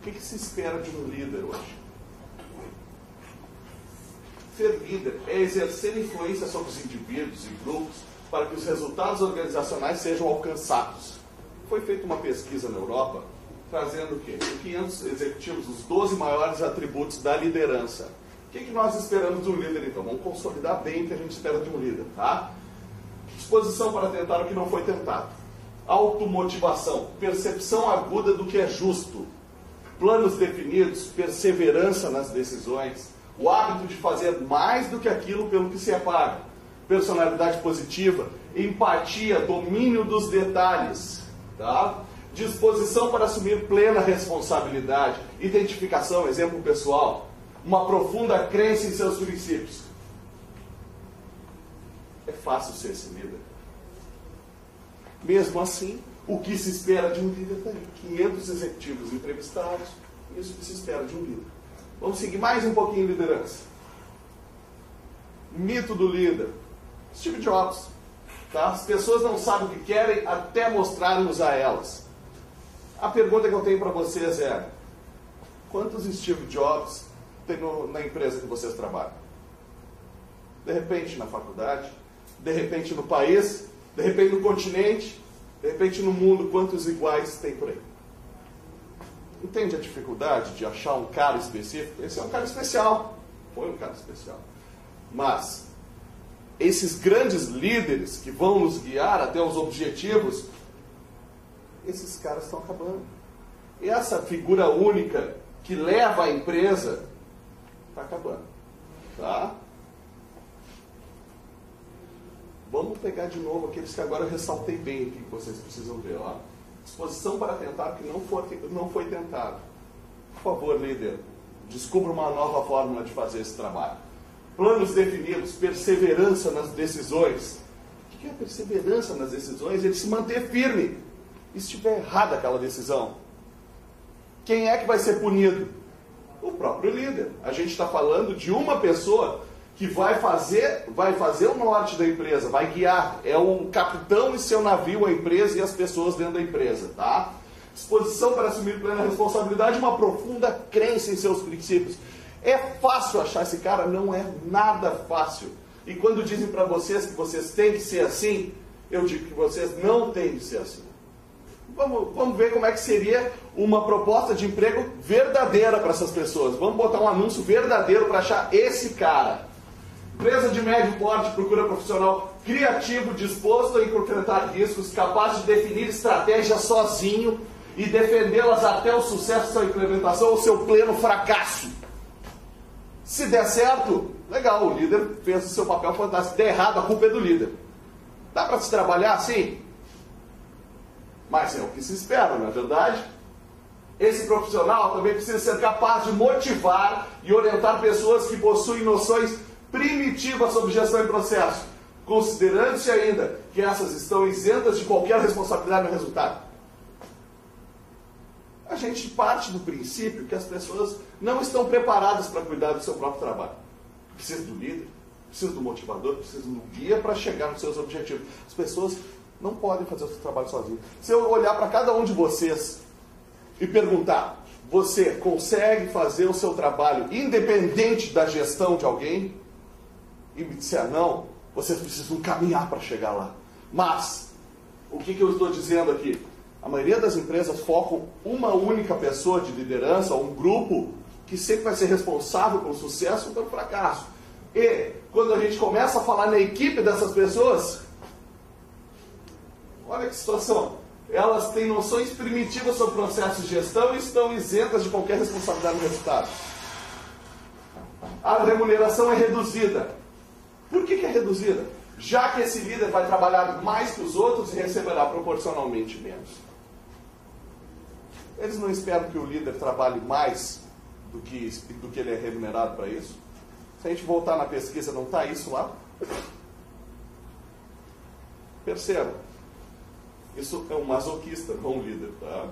O que, que se espera de um líder hoje? Ser líder é exercer influência sobre os indivíduos e grupos para que os resultados organizacionais sejam alcançados. Foi feita uma pesquisa na Europa trazendo o quê? 500 executivos, os 12 maiores atributos da liderança. O que, que nós esperamos de um líder, então? Vamos consolidar bem o que a gente espera de um líder, tá? Disposição para tentar o que não foi tentado. Automotivação, percepção aguda do que é justo. Planos definidos, perseverança nas decisões, o hábito de fazer mais do que aquilo pelo que se é pago. Personalidade positiva, empatia, domínio dos detalhes, tá? disposição para assumir plena responsabilidade, identificação, exemplo pessoal, uma profunda crença em seus princípios. É fácil ser esse líder. Mesmo assim, o que se espera de um líder está aí. 500 executivos entrevistados, isso que se espera de um líder. Vamos seguir mais um pouquinho liderança. Mito do líder. Steve Jobs. Tá? As pessoas não sabem o que querem até mostrarmos a elas. A pergunta que eu tenho para vocês é: quantos Steve Jobs tem no, na empresa que vocês trabalham? De repente na faculdade, de repente no país, de repente no continente, de repente no mundo, quantos iguais tem por aí? Entende a dificuldade de achar um cara específico? Esse é um cara especial. Foi um cara especial. Mas esses grandes líderes que vão nos guiar até os objetivos, esses caras estão acabando. E essa figura única que leva a empresa está acabando. Tá? Vamos pegar de novo aqueles que agora eu ressaltei bem aqui, que vocês precisam ver. Ó. Disposição para tentar que não foi, não foi tentado. Por favor, líder, descubra uma nova fórmula de fazer esse trabalho. Planos definidos, perseverança nas decisões. O que é perseverança nas decisões? Ele se manter firme e se estiver errada aquela decisão, quem é que vai ser punido? O próprio líder. A gente está falando de uma pessoa que vai fazer, vai fazer o norte da empresa, vai guiar. É o capitão e seu navio, a empresa e as pessoas dentro da empresa, tá? Disposição para assumir plena responsabilidade, uma profunda crença em seus princípios. É fácil achar esse cara? Não é nada fácil. E quando dizem para vocês que vocês têm que ser assim, eu digo que vocês não têm que ser assim. Vamos, vamos ver como é que seria uma proposta de emprego verdadeira para essas pessoas. Vamos botar um anúncio verdadeiro para achar esse cara. Empresa de médio porte procura profissional criativo, disposto a enfrentar riscos, capaz de definir estratégias sozinho e defendê-las até o sucesso da sua implementação ou seu pleno fracasso. Se der certo, legal, o líder fez o seu papel fantástico. Se der errado, a culpa é do líder. Dá para se trabalhar assim? Mas é o que se espera, não é verdade? Esse profissional também precisa ser capaz de motivar e orientar pessoas que possuem noções primitivas sobre gestão e processo, considerando-se ainda que essas estão isentas de qualquer responsabilidade no resultado. A gente parte do princípio que as pessoas não estão preparadas para cuidar do seu próprio trabalho. Precisa do líder, precisa do motivador, precisa do guia para chegar nos seus objetivos. As pessoas não podem fazer o seu trabalho sozinho. Se eu olhar para cada um de vocês e perguntar, você consegue fazer o seu trabalho independente da gestão de alguém? E me disser não, vocês precisam caminhar para chegar lá. Mas, o que, que eu estou dizendo aqui? A maioria das empresas focam uma única pessoa de liderança, ou um grupo, que sempre vai ser responsável pelo sucesso ou pelo fracasso. E quando a gente começa a falar na equipe dessas pessoas, Olha que situação. Elas têm noções primitivas sobre processos de gestão e estão isentas de qualquer responsabilidade no resultado. A remuneração é reduzida. Por que, que é reduzida? Já que esse líder vai trabalhar mais que os outros e receberá proporcionalmente menos. Eles não esperam que o líder trabalhe mais do que, do que ele é remunerado para isso? Se a gente voltar na pesquisa, não está isso lá? Perceba, isso é um masoquista, não um líder. Tá?